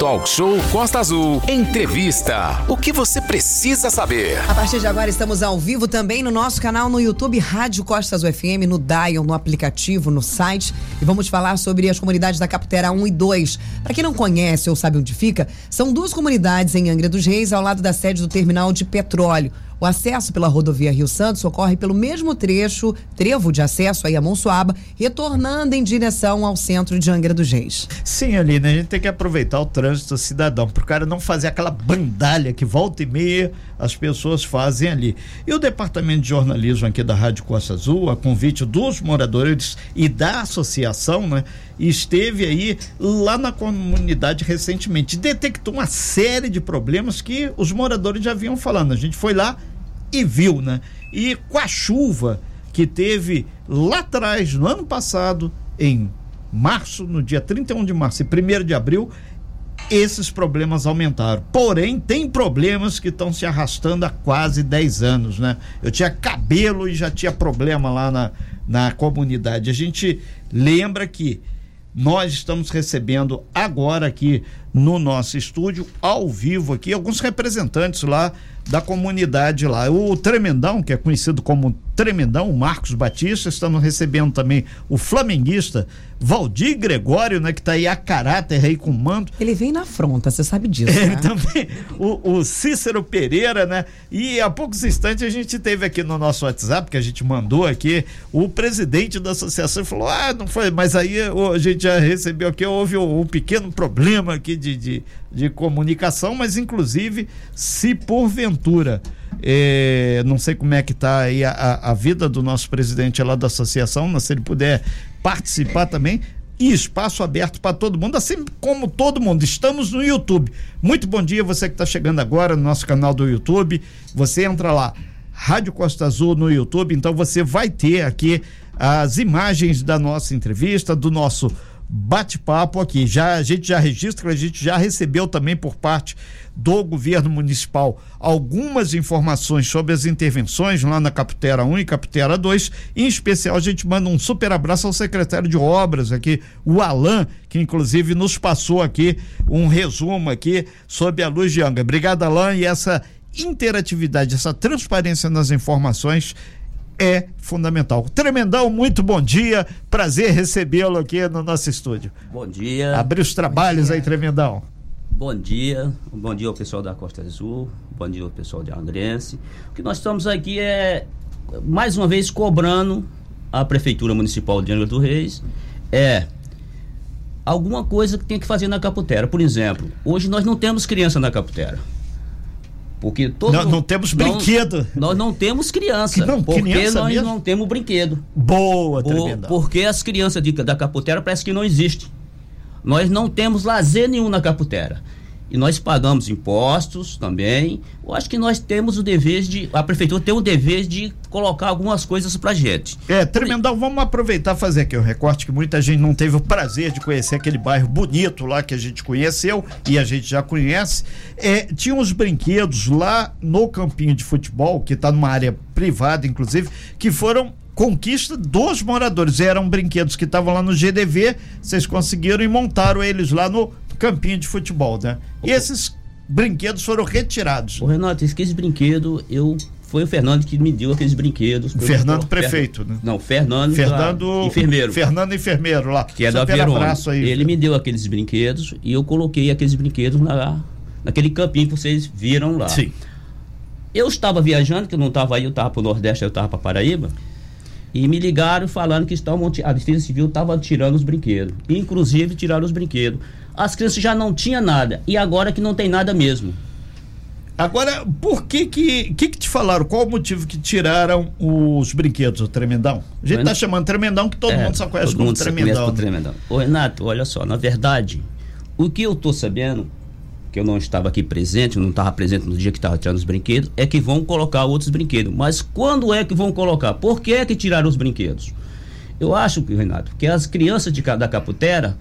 Talk Show Costa Azul. Entrevista. O que você precisa saber? A partir de agora estamos ao vivo também no nosso canal no YouTube Rádio Costa Azul FM, no Dial, no aplicativo, no site. E vamos falar sobre as comunidades da Caputera 1 e 2. Para quem não conhece ou sabe onde fica, são duas comunidades em Angra dos Reis, ao lado da sede do terminal de petróleo. O acesso pela rodovia Rio Santos ocorre pelo mesmo trecho, trevo de acesso aí a Monsuaba, retornando em direção ao centro de Angra dos Reis. Sim, Aline, a gente tem que aproveitar o trânsito cidadão, para o cara não fazer aquela bandalha que volta e meia as pessoas fazem ali. E o departamento de jornalismo aqui da Rádio Costa Azul, a convite dos moradores e da associação, né? Esteve aí lá na comunidade recentemente, detectou uma série de problemas que os moradores já vinham falando. A gente foi lá e viu, né? E com a chuva que teve lá atrás, no ano passado, em março, no dia 31 de março e 1 de abril, esses problemas aumentaram. Porém, tem problemas que estão se arrastando há quase 10 anos, né? Eu tinha cabelo e já tinha problema lá na, na comunidade. A gente lembra que nós estamos recebendo agora aqui no nosso estúdio, ao vivo aqui, alguns representantes lá da comunidade lá. O Tremendão, que é conhecido como Tremendão, o Marcos Batista, estamos recebendo também o flamenguista Valdir Gregório, né, que está aí a caráter aí com mando. Ele vem na fronta, você sabe disso. É, né? também o, o, Cícero Pereira, né? E há poucos instantes a gente teve aqui no nosso WhatsApp, que a gente mandou aqui, o presidente da associação falou: ah, não foi, mas aí a gente já recebeu aqui, houve um, um pequeno problema aqui de, de, de comunicação, mas inclusive, se porventura. É, não sei como é que está aí a, a, vida do nosso presidente lá da associação, mas se ele puder participar também. E espaço aberto para todo mundo, assim como todo mundo. Estamos no YouTube. Muito bom dia, você que está chegando agora no nosso canal do YouTube. Você entra lá, Rádio Costa Azul no YouTube, então você vai ter aqui as imagens da nossa entrevista, do nosso bate-papo aqui. Já a gente já registra, a gente já recebeu também por parte do governo municipal algumas informações sobre as intervenções lá na Caputera 1 e Caputera 2. Em especial, a gente manda um super abraço ao secretário de obras aqui, o Alain, que inclusive nos passou aqui um resumo aqui sobre a luz de Anga. Obrigado, Alain, e essa interatividade, essa transparência nas informações é fundamental. Tremendão, muito bom dia. Prazer recebê-lo aqui no nosso estúdio. Bom dia. Abrir os trabalhos aí, Tremendão. Bom dia. Bom dia ao pessoal da Costa Azul. Bom dia ao pessoal de Angrense. O que nós estamos aqui é, mais uma vez, cobrando a Prefeitura Municipal de Angra do Reis. É alguma coisa que tem que fazer na Caputera. Por exemplo, hoje nós não temos criança na Caputera. Porque todo não, não temos brinquedo. Nós não temos criança. Não, porque criança nós mesmo? não temos brinquedo. Boa, Por, Porque as crianças de, da Caputera parece que não existem. Nós não temos lazer nenhum na Caputera e nós pagamos impostos também. Eu acho que nós temos o dever de. A prefeitura tem o dever de colocar algumas coisas pra gente. É, tremendão, vamos aproveitar fazer aqui o recorte que muita gente não teve o prazer de conhecer aquele bairro bonito lá que a gente conheceu e a gente já conhece. É, tinha uns brinquedos lá no campinho de futebol, que está numa área privada, inclusive, que foram conquista dos moradores. Eram brinquedos que estavam lá no GDV, vocês conseguiram e montaram eles lá no campinho de futebol, né? E esses brinquedos foram retirados. O Renato, esses brinquedos, eu foi o Fernando que me deu aqueles brinquedos. Fernando prefeito, né? Não, Fernando, Fernando enfermeiro. Fernando enfermeiro lá. Que é da Abraço aí. Ele me deu aqueles brinquedos e eu coloquei aqueles brinquedos na, naquele campinho que vocês viram lá. Sim. Eu estava viajando, que eu não estava aí, eu estava para o Nordeste, eu estava para Paraíba. E me ligaram falando que estavam, a Defesa Civil estava tirando os brinquedos. Inclusive tiraram os brinquedos as crianças já não tinham nada. E agora que não tem nada mesmo. Agora, por que que, que que te falaram? Qual o motivo que tiraram os brinquedos, o Tremendão? A gente está chamando Tremendão, que todo é, mundo só conhece como Tremendão. Conhece Tremendão. Ô, Renato, olha só, na verdade, o que eu tô sabendo, que eu não estava aqui presente, não estava presente no dia que estava tirando os brinquedos, é que vão colocar outros brinquedos. Mas quando é que vão colocar? Por que é que tiraram os brinquedos? Eu acho, Renato, que as crianças de, da Caputera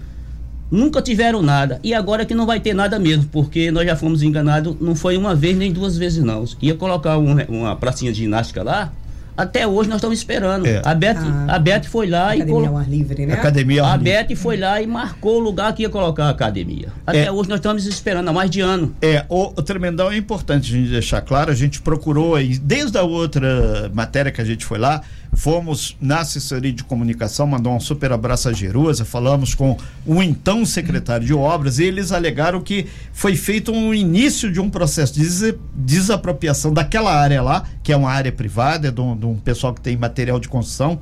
nunca tiveram nada e agora que não vai ter nada mesmo, porque nós já fomos enganados, não foi uma vez nem duas vezes não. Ia colocar um, uma pracinha de ginástica lá, Até hoje nós estamos esperando. É. A, Beth, Ah. a Beth foi lá e Academia ao ar livre, né? Academia A ao livre. Beth foi lá e marcou o lugar que ia colocar a academia. Até É. hoje nós estamos esperando há mais de ano. É, o, o Tremendão é importante a gente deixar claro, a gente procurou, aí, desde a outra matéria que a gente foi lá, fomos na assessoria de comunicação, mandou um super abraço a Jerusa, falamos com o então secretário de obras e eles alegaram que foi feito um início de um processo de des- desapropriação daquela área lá, que é uma área privada, é de um, de um pessoal que tem material de construção,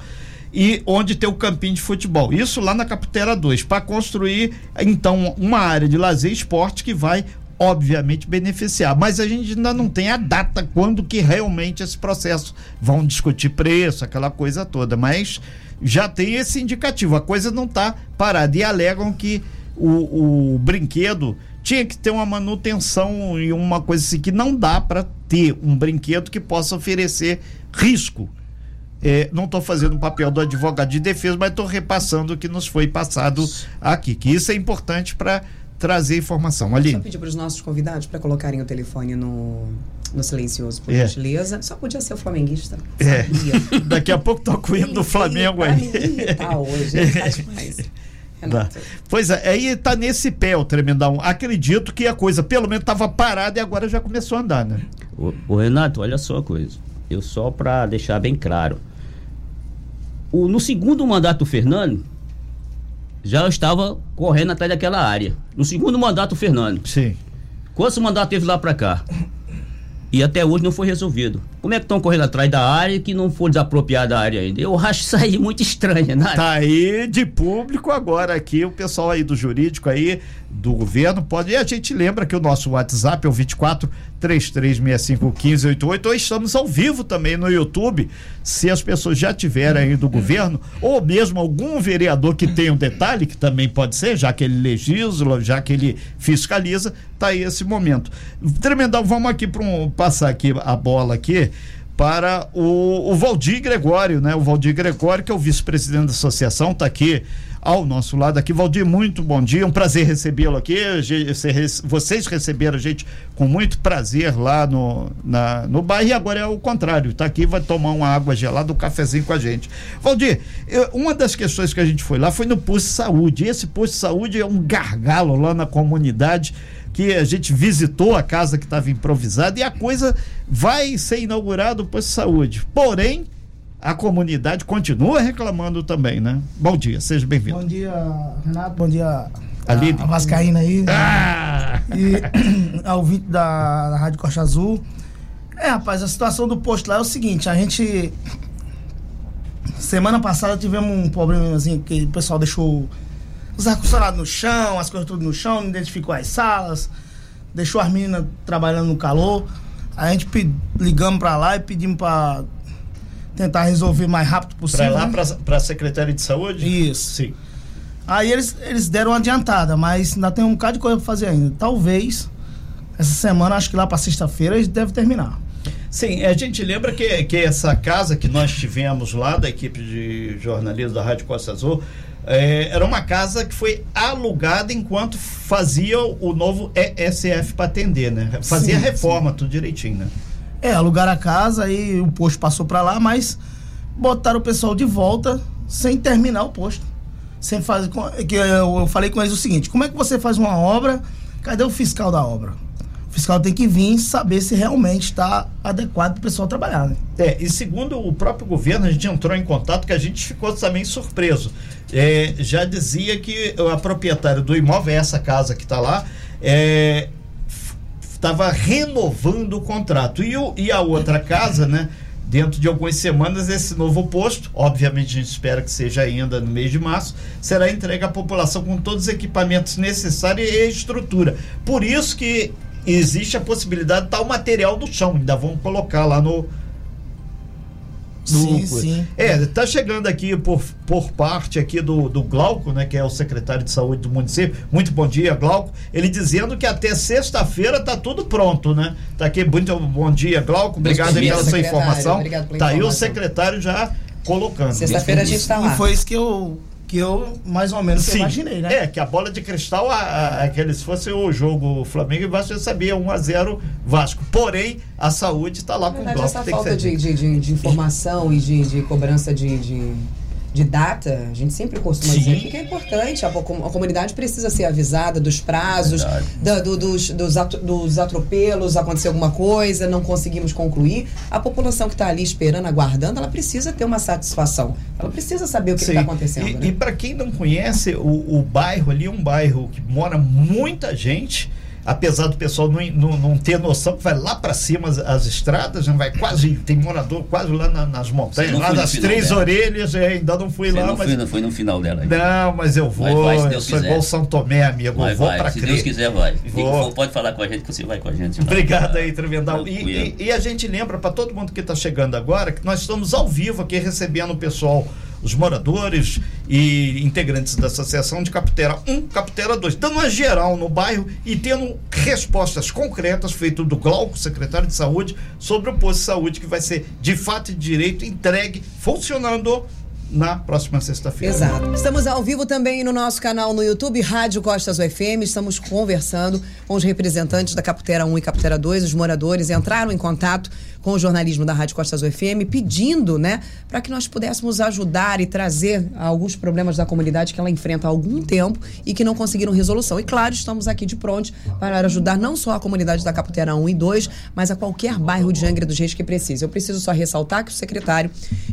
e onde tem o campinho de futebol. Isso lá na Capitera 2, para construir então uma área de lazer e esporte que vai obviamente beneficiar, mas a gente ainda não tem a data quando que realmente esse processo vão discutir preço, aquela coisa toda, mas já tem esse indicativo, a coisa não está parada. E alegam que o, o brinquedo tinha que ter uma manutenção e uma coisa assim que não dá para ter um brinquedo que possa oferecer risco. É, não estou fazendo o papel do advogado de defesa, mas estou repassando o que nos foi passado aqui, que isso é importante para trazer informação. Só Ali, pedir para os nossos convidados para colocarem o telefone no, no silencioso, por É. gentileza. Só podia ser o flamenguista. É. Sabia. daqui a pouco toco o hino do Flamengo aí. irritar hoje, tá. Tá. Renato. Pois é, aí tá nesse pé o tremendão. Acredito que a coisa pelo menos estava parada e agora já começou a andar, né? Ô, ô, Renato, olha só a coisa. Eu só para deixar bem claro. O, no segundo mandato do Fernando, já estava correndo atrás daquela área. No segundo mandato do Fernando. Sim. Quantos mandatos teve lá para cá? E até hoje não foi resolvido. Como é que estão correndo atrás da área que não foi desapropriada a área ainda? Eu acho isso aí muito estranho, né? Tá aí de público agora aqui, o pessoal aí do jurídico aí, do governo, pode. E a gente lembra que o nosso WhatsApp é o 24 3365 1588, ou estamos ao vivo também no YouTube. Se as pessoas já tiverem aí do governo, ou mesmo algum vereador que tenha um detalhe, que também pode ser, já que ele legisla, já que ele fiscaliza, tá aí esse momento. Tremendão, vamos aqui para um, passar aqui a bola aqui para o, o Valdir Gregório, né? O Valdir Gregório, que é o vice-presidente da associação, está aqui ao nosso lado aqui. Valdir, muito bom dia, um prazer recebê-lo aqui. Vocês receberam a gente com muito prazer lá no, na, no bairro e agora é o contrário, está aqui, vai tomar uma água gelada, um cafezinho com a gente. Valdir, uma das questões que a gente foi lá foi no posto de saúde. Esse posto de saúde é um gargalo lá na comunidade que a gente visitou a casa que estava improvisada e a coisa vai ser inaugurado o posto de saúde. Porém, a comunidade continua reclamando também, né? Bom dia, seja bem-vindo. Bom dia, Renato. Bom dia, a, Aline. a Vascaína aí. Ah! E ao ouvinte da, da Rádio Costa Azul. É, rapaz, a situação do posto lá é o seguinte: a gente. Semana passada tivemos um problema assim, que o pessoal deixou os ar-condicionados no chão, as coisas tudo no chão, não identificou as salas, deixou as meninas trabalhando no calor. A gente ligamos pra lá e pedimos pra tentar resolver o mais rápido Para possível. lá, né? para a Secretaria de Saúde? Isso. Sim. Aí eles, eles deram uma adiantada, mas ainda tem um bocado de coisa pra fazer ainda. Talvez, essa semana, acho que lá pra sexta-feira, eles devem terminar. Sim, a gente lembra que, que essa casa que nós tivemos lá, da equipe de jornalismo da Rádio Costa Azul, eh, era uma casa que foi alugada enquanto fazia o novo ESF para atender, né? Fazia Sim, reforma, tudo direitinho, né? É, alugaram a casa aí o posto passou pra lá, mas botaram o pessoal de volta sem terminar o posto. Sem fazer. com- Que eu falei com eles o seguinte: como é que você faz uma obra? Cadê o fiscal da obra? Fiscal tem que vir saber se realmente está adequado para o pessoal trabalhar, né? É, e segundo o próprio governo, a gente entrou em contato que a gente ficou também surpreso. É, já dizia que a proprietária do imóvel, essa casa que está lá, é, estava renovando o contrato. E, o- e a outra casa, né? Dentro de algumas semanas, esse novo posto, obviamente a gente espera que seja ainda no mês de março, será entregue à população com todos os equipamentos necessários e estrutura. Por isso que existe a possibilidade de tal material do chão. Ainda vão colocar lá no, Sim, do- sim. É, tá chegando aqui por, por parte aqui do, do Glauco, né, que é o secretário de saúde do município. Muito bom dia, Glauco. Ele dizendo que até sexta-feira tá tudo pronto, né? Tá aqui, muito bom dia, Glauco. Obrigado dia, pela sua informação. Obrigado pela tá aí o informação. secretário já colocando. Sexta-feira a gente tá lá. E foi isso que eu que eu mais ou menos Sim. imaginei, né? É, que a bola de cristal, a, a, aquele, se fosse o jogo Flamengo e Vasco, eu sabia 1x0 Vasco. Porém, a saúde está lá Na com o verdade, bloco. essa falta de, de, de, de informação e de, de cobrança de, de, data, a gente sempre costuma Sim. dizer que é importante. A, a comunidade precisa ser avisada dos prazos, da- do- dos, dos, atu- dos atropelos, aconteceu alguma coisa, não conseguimos concluir. A população que está ali esperando, aguardando, ela precisa ter uma satisfação. Ela precisa saber o que está acontecendo. E, né? e para quem não conhece, o, o bairro ali é um bairro que mora muita gente. Apesar do pessoal não, não, não ter noção, que vai lá para cima as, as estradas, né? vai quase, tem morador quase lá na- nas montanhas, não lá final três dela? orelhas, é, ainda não fui Você lá, não mas. foi, não foi no final dela. ainda. Não, mas eu vou, vai, se eu sou quiser. igual São Tomé, amigo, Vai, eu vou vai. para Se crer. Deus quiser, vai. Vou. pode falar com a gente que você vai com a gente. Obrigado aí, Tremendal. E, e- e a gente lembra para todo mundo que está chegando agora que nós estamos ao vivo aqui recebendo o pessoal, os moradores e integrantes da Associação de Caputera 1, Caputera 2, dando uma geral no bairro e tendo respostas concretas feito do Glauco, secretário de Saúde, sobre o posto de saúde que vai ser de fato e direito entregue, funcionando na próxima sexta-feira. Exato. Estamos ao vivo também no nosso canal no YouTube, Rádio Costas UFM. Estamos conversando com os representantes da Caputera 1 e Caputera 2. Os moradores entraram em contato com o jornalismo da Rádio Costas UFM, pedindo, né, para que nós pudéssemos ajudar e trazer alguns problemas da comunidade que ela enfrenta há algum tempo e que não conseguiram resolução. E claro, estamos aqui de pronto para ajudar não só a comunidade da Caputera 1 e 2, mas a qualquer bairro de Angra dos Reis que precise. Eu preciso só ressaltar que o secretário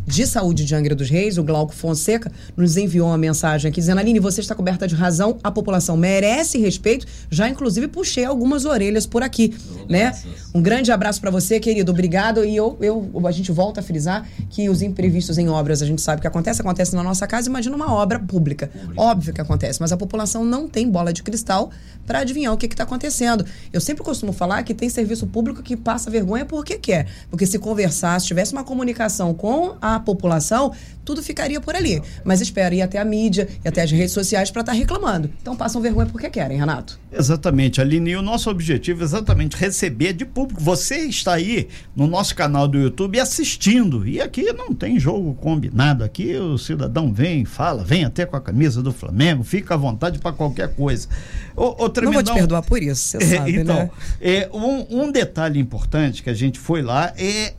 de Saúde de Angra dos Reis, o Glauco Fonseca, nos enviou uma mensagem aqui dizendo: Aline, você está coberta de razão, a população merece respeito. Já, inclusive, puxei algumas orelhas por aqui, né? Um grande abraço para você, querido. Obrigado. E eu, eu, a gente volta a frisar que os imprevistos em obras, a gente sabe que acontece, acontece na nossa casa. Imagina uma obra pública. Óbvio que acontece, mas a população não tem bola de cristal para adivinhar o que está acontecendo. Eu sempre costumo falar que tem serviço público que passa vergonha porque quer. Porque se conversar, se tivesse uma comunicação com a população, tudo ficaria por ali. Mas espero ir até a mídia e até as redes sociais para estar reclamando. Então passam vergonha porque querem, Renato. Exatamente, Aline. E o nosso objetivo é exatamente receber de público. Você está aí no nosso canal do YouTube assistindo. E aqui não tem jogo combinado. Aqui o cidadão vem, fala, vem até com a camisa do Flamengo, fica à vontade para qualquer coisa. Ô, ô, Não vou te perdoar por isso, você é, sabe, então, né? é, um, um detalhe importante que a gente foi lá é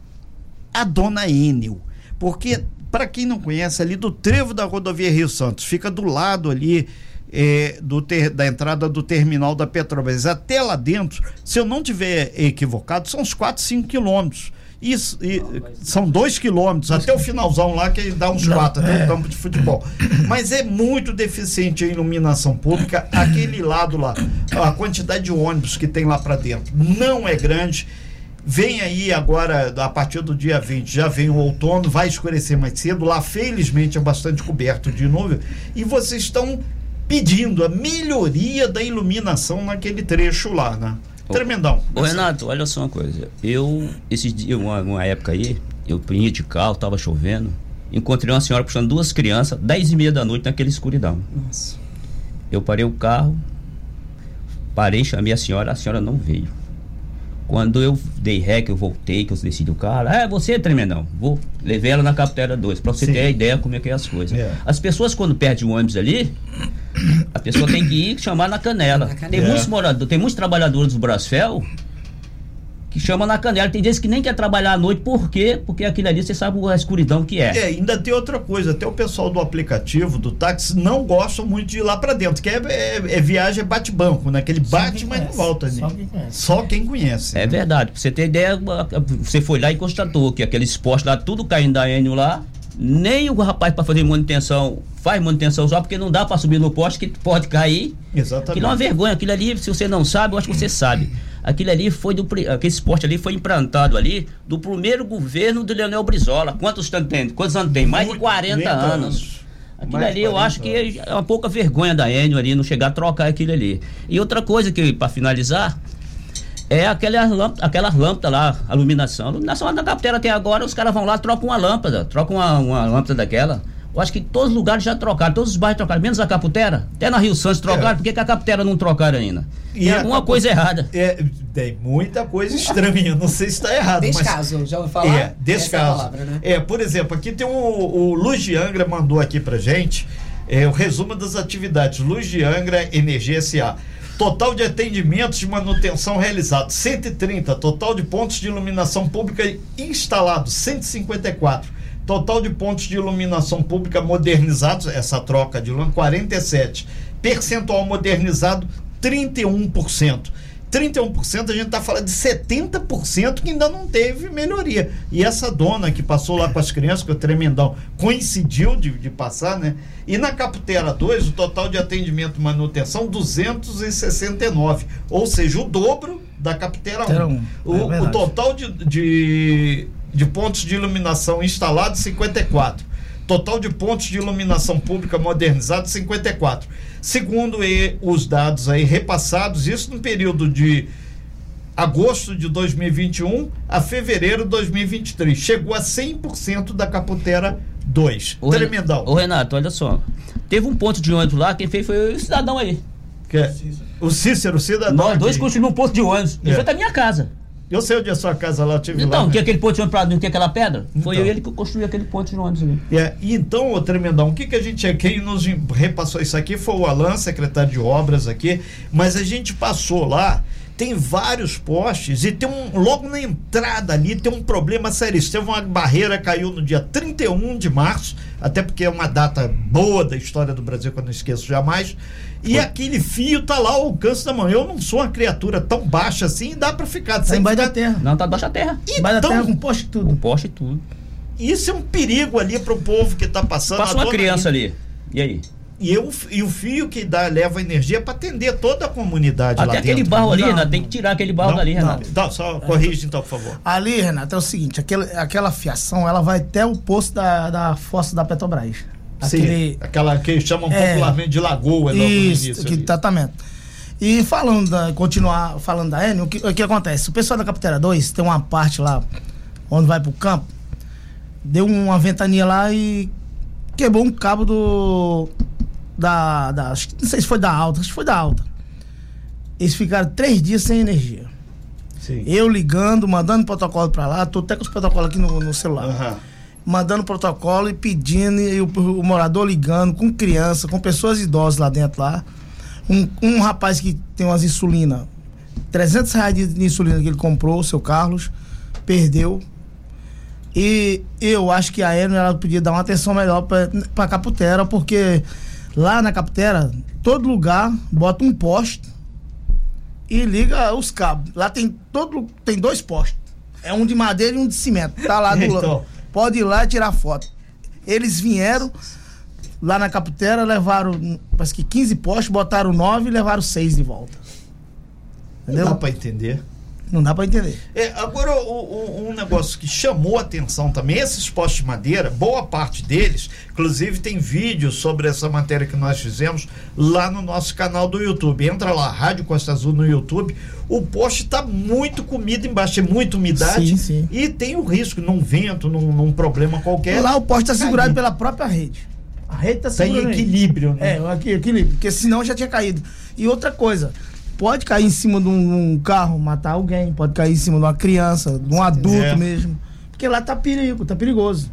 a dona Enel. Porque, para quem não conhece, ali do trevo da rodovia Rio Santos, fica do lado ali é, do ter- da entrada do terminal da Petrobras. Até lá dentro, se eu não tiver equivocado, são uns 4, 5 quilômetros. Isso, e, são dois quilômetros, até o finalzão lá, que dá uns quatro, até o campo de futebol. Mas é muito deficiente a iluminação pública, aquele lado lá, a quantidade de ônibus que tem lá para dentro não é grande. Vem aí agora, a partir do dia 20, já vem o outono, vai escurecer mais cedo. Lá, felizmente, é bastante coberto de nuvem. E vocês estão pedindo a melhoria da iluminação naquele trecho lá, né? Ô, Tremendão. Ô Renato, olha só uma coisa. Eu, esses dias, uma, uma época aí, eu vinha de carro, tava chovendo, encontrei uma senhora puxando duas crianças, dez e meia da noite naquela escuridão. Nossa. Eu parei o carro, parei, chamei a senhora, a senhora não veio. Quando eu dei ré, que eu voltei, que eu desci do carro, ah, é você, tremendão. Vou, levei ela na Capitera 2, pra você Sim. ter a ideia como é que é as coisas. É. As pessoas, quando perdem o ônibus ali, a pessoa tem que ir chamar na canela. Na canela. Tem É. muitos moradores, tem muitos trabalhadores do Brasfel que chamam na canela. Tem vezes que nem quer trabalhar à noite, por quê? Porque aquilo ali você sabe a escuridão que é. É, ainda tem outra coisa, até o pessoal do aplicativo, do táxi, não gostam muito de ir lá para dentro, que é, é- é viagem é bate-banco, né? Aquele Só bate, mas não volta. só né? quem conhece. Só quem conhece. É né? verdade. Pra você ter ideia, você foi lá e constatou que aqueles postos lá, tudo caindo da Enio lá, nem o rapaz para fazer manutenção faz manutenção só porque não dá para subir no poste que pode cair. Exatamente. Aquilo é uma vergonha. Aquilo ali, se você não sabe, eu acho que você sabe. Aquilo ali foi do. Aquele esporte ali foi implantado ali do primeiro governo do Leonel Brizola. Quantos anos tem? Quantos anos tem? Mais de Muito, 40, 40 anos. anos. Aquilo Mais ali eu 40 acho que é uma pouca vergonha da Enio ali não chegar a trocar aquilo ali. E outra coisa que, para finalizar, é aquelas lâmpadas, aquelas lâmpadas lá, a iluminação. A iluminação da capitera até agora, os caras vão lá, trocam uma lâmpada, trocam uma, uma lâmpada daquela. Eu acho que todos os lugares já trocaram, todos os bairros trocaram, menos a Caputera. Até na Rio Santos trocaram, É. por que, a Caputera não trocaram ainda? E Tem alguma Capu- coisa errada. É, tem muita coisa estranha, não sei se está errado. mas- Descaso, já ouviu falar? É, descaso. é a palavra, né? É, por exemplo, aqui tem o, o Luz de Angra mandou aqui pra gente É o resumo das atividades. Luz de Angra, Energia SA. Total de atendimentos de manutenção realizados 130. Total de pontos de iluminação pública instalados 154. Total de pontos de iluminação pública modernizados, essa troca de lã, 47. Percentual modernizado, 31%. 31% a gente está falando de 70% que ainda não teve melhoria. E essa dona que passou lá com as crianças, que o tremendão coincidiu de, de passar, né? E na Caputera 2, o total de atendimento e manutenção, 269. Ou seja, o dobro da Caputera 1. Um. O, É o total de, de, de pontos de iluminação instalados, 54. Total de pontos de iluminação pública modernizados, 54. Segundo os dados aí repassados, isso no período de agosto de 2021 a fevereiro de 2023. Chegou a 100% da Caputera 2. Ô, Ren- Tremendão. Ô, Renato, olha só. Teve um ponto de ônibus lá, quem fez foi o cidadão aí. Que é o Cícero, o cidadão. Nós dois construímos um ponto de ônibus. Ele É. foi da minha casa. Eu sei onde é a sua casa lá, eu tive lá. Então, né? que aquele ponto de ônibus pra não ter aquela pedra? Foi Então. ele que construiu aquele ponto de ônibus ali. É, e então, ô Tremendão, o que, que a gente. Quem nos repassou isso aqui foi o Alan, secretário de obras aqui, mas a gente passou lá. Tem vários postes e tem um. Logo na entrada ali tem um problema sério. Teve uma barreira, caiu no dia 31 de março, até porque é uma data boa da história do Brasil que eu não esqueço jamais. E aquele fio tá lá ao alcance da mão. Eu não sou uma criatura tão baixa assim e dá pra ficar Tá sem embaixo da ficar- terra. Não, tá debaixo da terra. Embaixo da Então- terra com poste tudo. poste e tudo. Isso é um perigo ali pro povo que tá passando. Passa A uma criança Ida- ali. E aí? E, eu, e o fio que dá, leva energia para atender toda a comunidade lá Até aquele dentro. barro ali, Não, Renato, tem não. que tirar aquele barro Não? dali, Não. Renato. Tá, só corrige então, por favor. Ali, Renato, é o seguinte: aquele, aquela fiação ela vai até o posto da, da fossa da Petrobras. Aquele, Sim, aquela que chamam É. popularmente de lagoa Isso, início. aquele ali. tratamento. E falando da, continuar falando da Enel, o que, o que acontece? O pessoal da Capitera 2 tem uma parte lá onde vai pro campo, deu uma ventania lá e quebrou um cabo do. Da, da. acho que- Não sei se foi da alta, acho que foi da alta. Eles ficaram três dias sem energia. Sim. Eu ligando, mandando protocolo pra lá, tô até com os protocolos aqui no, no celular Aham. mandando protocolo e pedindo, e o, o morador ligando, com criança, com pessoas idosas lá dentro lá. Um, um rapaz que tem umas insulina, 300 reais de, insulina que ele comprou, o seu Carlos, perdeu. E eu acho que a Enel ela podia dar uma atenção melhor pra Caputera, porque lá na Caputera, todo lugar bota um poste e liga os cabos. Lá tem todo tem dois postes. É um de madeira e um de cimento. Tá lá do Então. lado. Pode ir lá e tirar foto. Eles vieram lá na Caputera, levaram, parece que 15 postes, botaram 9 e levaram 6 de volta. Não Entendeu? dá para entender. Não dá pra entender. É, agora, o- o- um negócio que chamou a atenção também, esses postes de madeira, boa parte deles, inclusive tem vídeo sobre essa matéria que nós fizemos lá no nosso canal do YouTube. Entra lá, Rádio Costa Azul no YouTube. O poste está muito comido embaixo, é muita umidade. Sim, sim. E tem o risco, num vento, num, num problema qualquer. lá o poste tá cair. segurado pela própria rede. A rede tá Tem segurando. ele. equilíbrio, né? É, equilíbrio. Porque senão já tinha caído. E outra coisa, pode cair em cima de um, um carro, matar alguém, pode cair em cima de uma criança, de um adulto É. mesmo. Porque lá tá perigo, tá perigoso.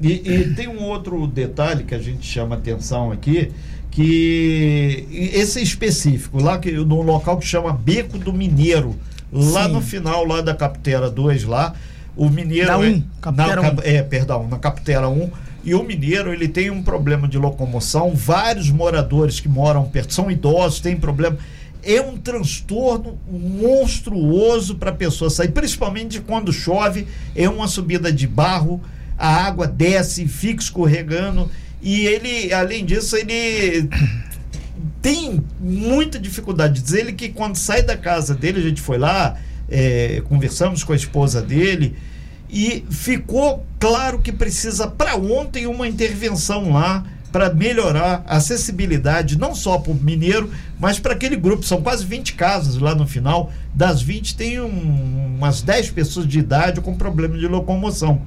E, e tem um outro detalhe que a gente chama atenção aqui, que esse é específico, lá que, no local que chama Beco do Mineiro, lá Sim. no final lá da Capitera 2 lá, o Mineiro... Da é- um, Capitera na, um. É, perdão, na Capitera 1, e o Mineiro, ele tem um problema de locomoção, vários moradores que moram perto, são idosos, têm problema... É um transtorno monstruoso para a pessoa sair, principalmente quando chove, é uma subida de barro, a água desce, fica escorregando, e ele, além disso, ele tem muita dificuldade. Diz ele que quando sai da casa dele, a gente foi lá, é, conversamos com a esposa dele, e ficou claro que precisa para ontem uma intervenção lá para melhorar a acessibilidade, não só para o mineiro, mas para aquele grupo. São quase 20 casas lá no final. Das 20, tem um- umas 10 pessoas de idade com problema de locomoção.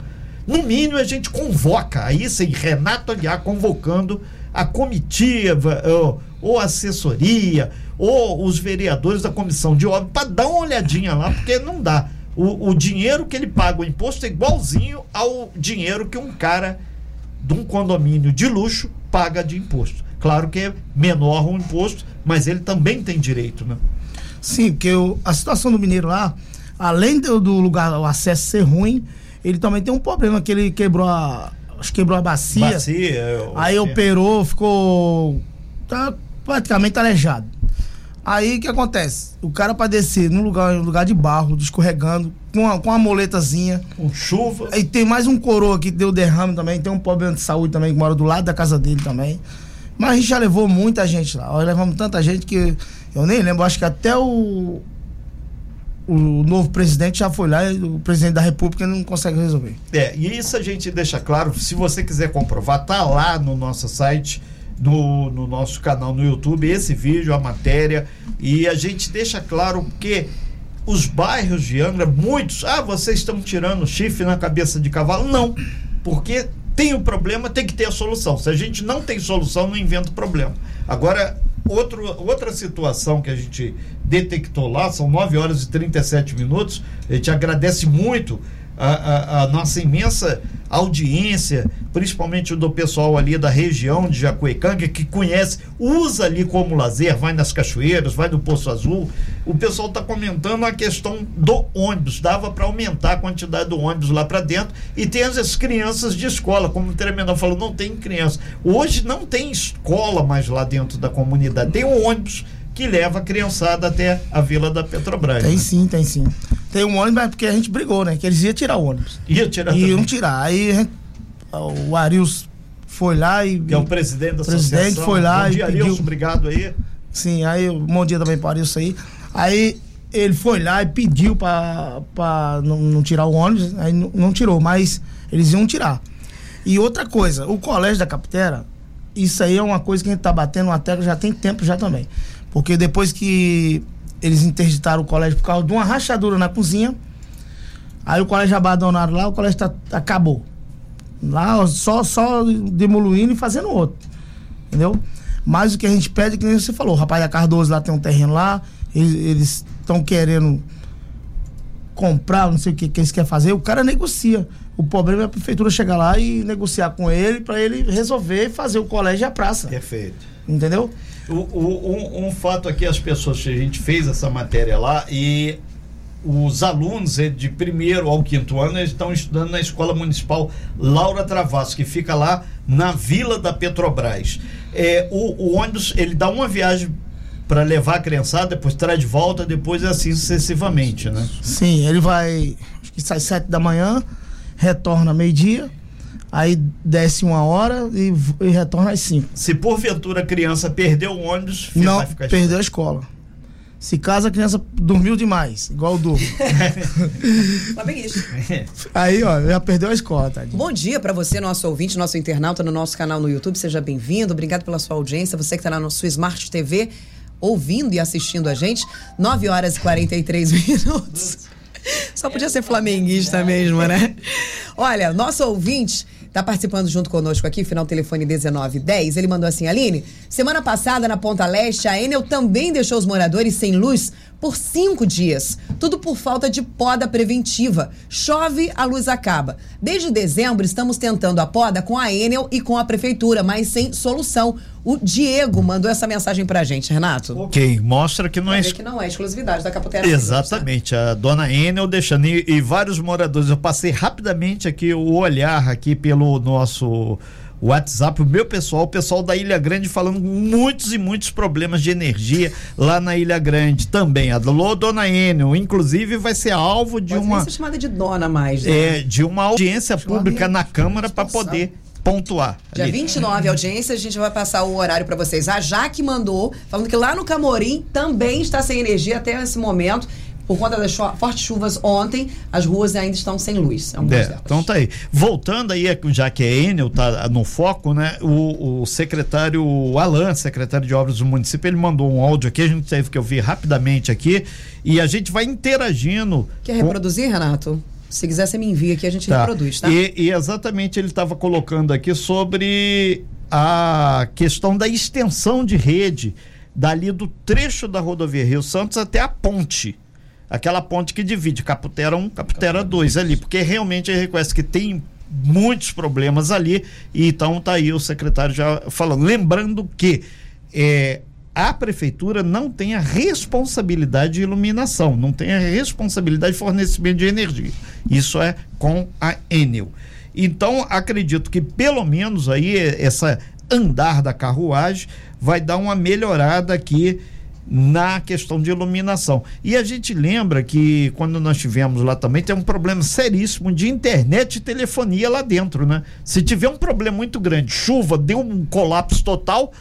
No mínimo, a gente convoca, aí sim, Renato Aguiar convocando a comitiva, ou, ou assessoria, ou os vereadores da comissão de obra, para dar uma olhadinha lá, porque não dá. O, o dinheiro que ele paga, o imposto, é igualzinho ao dinheiro que um cara de um condomínio de luxo paga de imposto. Claro que é menor o imposto, mas ele também tem direito, né? Sim, porque o- a situação do mineiro lá, além do, do lugar, o acesso ser ruim, ele também tem um problema que ele quebrou a. Acho que quebrou a bacia. Bacia, é, o- Aí operou, ficou. Tá praticamente aleijado. Aí o que acontece? O cara pra descer num lugar, num lugar de barro, escorregando, com uma, com uma moletazinha. com chuva. Aí tem mais um coroa que deu derrame também, tem um problema de saúde também, que mora do lado da casa dele também. Mas a gente já levou muita gente lá. Nós levamos tanta gente que eu nem lembro, acho que até o. O novo presidente já foi lá e o presidente da República não consegue resolver. É, e isso a gente deixa claro, se você quiser comprovar, tá lá no nosso site, no, no nosso canal no YouTube, esse vídeo, a matéria, e a gente deixa claro que os bairros de Angra, muitos, ah, vocês estão tirando chifre na cabeça de cavalo. Não, porque tem o problema, tem que ter a solução. Se a gente não tem solução, não inventa o problema. Agora, outro, outra situação que a gente detectou lá, são 9 horas e 37 minutos, a gente agradece muito a, a- a nossa imensa audiência, principalmente do pessoal ali da região de Jacuecanga, que conhece, usa ali como lazer, vai nas cachoeiras, vai no Poço Azul. O pessoal está comentando a questão do ônibus. Dava para aumentar a quantidade do ônibus lá para dentro. E tem as, as crianças de escola, como o Tremendão falou, não tem criança. Hoje não tem escola mais lá dentro da comunidade. Tem um ônibus que leva a criançada até a vila da Petrobras. Tem né? sim, tem sim. Tem um ônibus, mas porque a gente brigou, né? Que eles iam tirar o ônibus. Ia tirar E iam tirar. Aí gente- o Arius foi lá e. que é o presidente da presidente associação. foi lá Bom e dia, pediu- Arilson, obrigado aí. Sim, aí um bom dia também para o Arius aí. Aí ele foi lá e pediu pra não, não tirar o ônibus, aí não, não tirou, mas eles iam tirar. E outra coisa, o colégio da Capitera, isso aí é uma coisa que a gente tá batendo uma tecla já tem tempo já também. Porque depois que eles interditaram o colégio por causa de uma rachadura na cozinha, aí o colégio abandonaram lá, o colégio tá, acabou. Lá só, só demolindo e fazendo outro. Entendeu? Mas o que a gente pede é que nem você falou, o rapaz da Cardoso lá tem um terreno lá, eles estão querendo comprar, não sei o que, que eles querem fazer, o cara negocia. O problema é a prefeitura chegar lá e negociar com ele para ele resolver e fazer o colégio e a praça. Perfeito. Entendeu? O, o- um, um fato aqui, as pessoas a gente fez essa matéria lá e os alunos eh, de primeiro ao quinto ano estão estudando na Escola Municipal Laura Travasso, que fica lá na Vila da Petrobras. É, o, o ônibus, ele dá uma viagem para levar a criançada, depois traz de volta, depois assim sucessivamente, né? Sim, ele vai. Acho que sai sete da manhã, retorna meio-dia, aí desce uma hora e, e retorna às cinco. Se porventura a criança perdeu o ônibus, Não, vai ficar perdeu a escola. Se casa, a criança dormiu demais, igual o Du. Flamenguista. Aí, ó, já perdeu a escola, tadinho. Bom dia para você, nosso ouvinte, nosso internauta no nosso canal no YouTube. Seja bem-vindo. Obrigado pela sua audiência. Você que está lá no sua Smart TV, ouvindo e assistindo a gente. 9 horas e 43 minutos. Só podia ser flamenguista mesmo, né? Olha, nosso ouvinte tá participando junto conosco aqui, final telefone 1910. Ele mandou assim: Aline, semana passada na Ponta Leste, a Enel também deixou os moradores sem luz por cinco dias. Tudo por falta de poda preventiva. Chove, a luz acaba. Desde dezembro, estamos tentando a poda com a Enel e com a prefeitura, mas sem solução. O Diego mandou essa mensagem pra gente, Renato. Ok, mostra que não é que não é exclusividade da Caputera. Exatamente, a dona Enel deixando e, e vários moradores. Eu passei rapidamente aqui o olhar aqui pelo nosso WhatsApp, o meu pessoal, o pessoal da Ilha Grande falando muitos e muitos problemas de energia lá na Ilha Grande também. Alô, dona Enel, inclusive vai ser alvo de Pode uma ser chamada de dona mais, né? é, de uma audiência pública na Câmara para poder pontuar. Dia ali. 29, audiência, a gente vai passar o horário pra vocês. A Jaque mandou, falando que lá no Camorim também está sem energia até esse momento. Por conta das fortes chuvas ontem, as ruas ainda estão sem luz. algumas É, delas. então tá aí. Voltando aí, já que a Enel tá no foco, né? O, o secretário Alan, secretário de obras do município, ele mandou um áudio aqui, a gente teve que ouvir rapidamente aqui e a gente vai interagindo. Quer com- reproduzir, Renato? Se quiser, você me envia aqui, a gente Tá. reproduz, tá? E, e exatamente ele estava colocando aqui sobre a questão da extensão de rede dali do trecho da rodovia Rio Santos até a ponte. Aquela ponte que divide Caputera 1, Caputera 2 ali, porque realmente ele reconhece que tem muitos problemas ali. E então tá aí o secretário já falando. Lembrando que é, a prefeitura não tem a responsabilidade de iluminação, não tem a responsabilidade de fornecimento de energia. Isso é com a Enel. Então, acredito que pelo menos aí essa andar da carruagem vai dar uma melhorada aqui na questão de iluminação. E a gente lembra que quando nós tivemos lá também tem um problema seríssimo de internet e telefonia lá dentro, né? Se tiver um problema muito grande, chuva, deu um colapso total,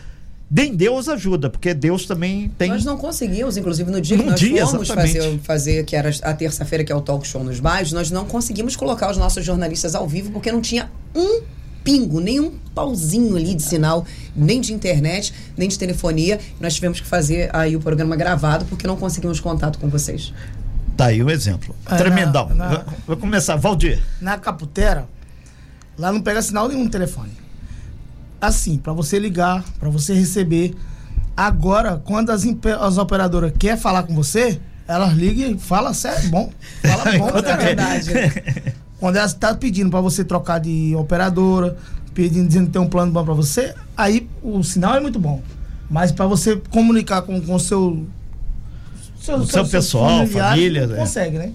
nem Deus ajuda, porque Deus também tem. Nós não conseguimos, inclusive no dia que No nós dia, fomos fazer, fazer, que era a terça-feira, que é o talk show nos bairros, nós não conseguimos colocar os nossos jornalistas ao vivo porque não tinha um pingo, nenhum pauzinho ali de sinal, nem de internet, nem de telefonia. Nós tivemos que fazer aí o programa gravado porque não conseguimos contato com vocês. Tá aí um exemplo. É, Tremendão. na- na- Vai- Vai começar, Valdir. Na Caputera, lá não pega sinal nenhum no telefone. Assim, para você ligar, para você receber. Agora, quando as, as operadoras querem falar com você, elas ligam e falam sério, bom. Fala bom. É verdade. Quando ela está pedindo para você trocar de operadora, pedindo dizendo que tem um plano bom para você, aí o sinal é muito bom. Mas para você comunicar com o seu seu, O seu pessoal, família, né? consegue, né?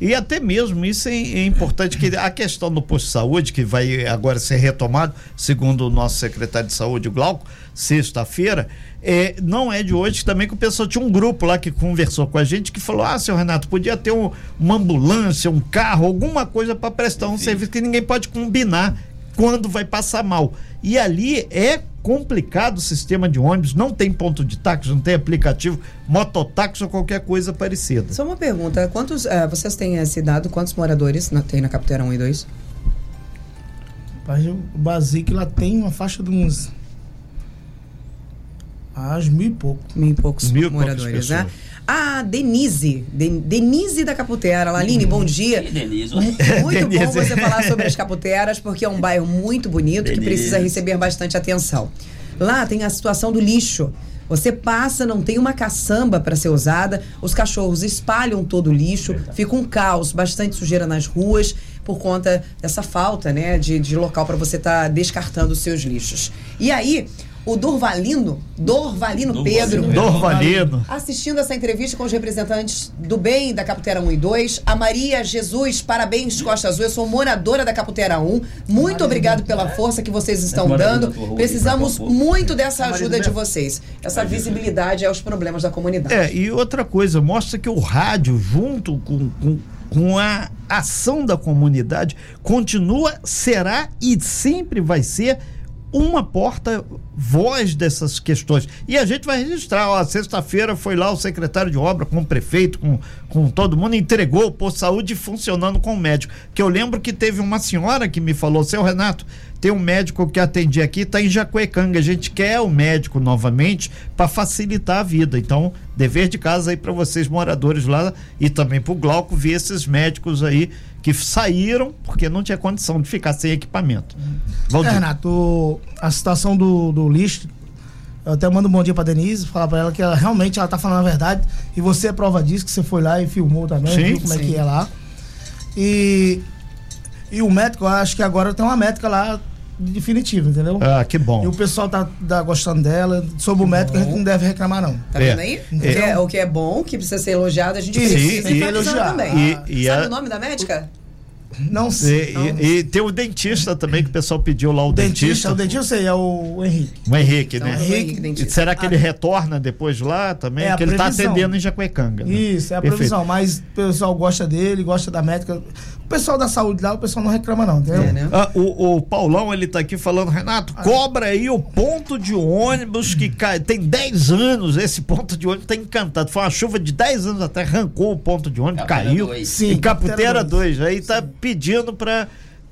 E até mesmo isso é, é importante que a questão do posto de saúde, que vai agora ser retomado, segundo o nosso secretário de saúde, o Glauco, sexta-feira, é, não é de hoje também que o pessoal tinha um grupo lá que conversou com a gente que falou: ah, seu Renato, podia ter um- uma ambulância, um carro, alguma coisa para prestar um serviço que ninguém pode combinar quando vai passar mal. E ali é complicado o sistema de ônibus, não tem ponto de táxi, não tem aplicativo, mototáxi ou qualquer coisa parecida. Só uma pergunta, quantos, eh, vocês têm esse dado, quantos moradores na- tem na Capitera 1 e 2? Mas o Basic lá tem uma faixa de uns. Acho mil e pouco. Mil e poucos Mil moradores, né? Pessoas. A Denise, Den- Denise da Caputera. Laline, bom dia. E Denise, Muito bom Denise. você falar sobre as Caputeras, porque é um bairro muito bonito que Denise. precisa receber bastante atenção. Lá tem a situação do lixo. Você passa, não tem uma caçamba para ser usada, os cachorros espalham todo o lixo, fica um caos, bastante sujeira nas ruas por conta dessa falta, né, de, de local para você estar descartando os seus lixos. E aí, o Dorvalino, Dorvalino Dorvalino. Pedro, Dorvalino. Assistindo essa entrevista com os representantes do bem da Caputera 1 e 2, a Maria Jesus, parabéns Costa Azul, eu sou moradora da Caputera 1. Muito obrigado pela força que vocês estão dando. Precisamos muito dessa Maria ajuda de Bem. vocês. Essa visibilidade aos problemas da comunidade. É, e outra coisa, mostra que o rádio, junto com, com, com a ação da comunidade, continua, será e sempre vai ser uma porta-voz dessas questões. E a gente vai registrar, ó, sexta-feira foi lá o secretário de obra com o prefeito, com, com todo mundo, entregou o posto de saúde funcionando com o médico. Que eu lembro que teve uma senhora que me falou, seu Renato, tem um médico que atendi aqui, está em Jacuecanga. A gente quer o médico novamente para facilitar a vida. Então, dever de casa aí para vocês moradores lá e também para o Glauco ver esses médicos aí que saíram porque não tinha condição de ficar sem equipamento. É, Valdir. Renato, o- a situação do, do lixo, eu até mando um bom dia pra Denise, falar pra ela que ela realmente ela tá falando a verdade. E você é prova disso, que você foi lá e filmou também, Sim, viu como é sim. que é lá. E, e o médico, eu acho que agora tem uma médica lá definitiva, entendeu? Ah, que bom. E o pessoal tá, tá gostando dela. Sobre o médico, a gente não deve reclamar, não. Tá É, vendo aí? O que é, o que é bom, que precisa ser elogiado, a gente Isso, precisa e- enfatizar elogiar. também. E- e Sabe a- o nome da médica? Não E, sei. e- e tem o dentista também que o pessoal pediu lá o dentista, dentista. o dentista eu sei, é o Henrique. O Henrique, Então, né? é o Henrique, Henrique, E dentista. será que ele retorna depois lá também? É Porque ele está atendendo em Jacuecanga. né? Isso, é a Perfeito. previsão. Mas o pessoal gosta dele, gosta da médica. O pessoal da saúde lá, o pessoal não reclama, não, entendeu? É, né? Ah, o, o Paulão, ele tá aqui falando, Renato, cobra aí o ponto de ônibus que cai. Tem 10 anos, esse ponto de ônibus tá encantado. Foi uma chuva de 10 anos até, arrancou o ponto de ônibus, Caputera caiu. dois. Sim, em Caputera Caputera 2. Aí tá pedindo pra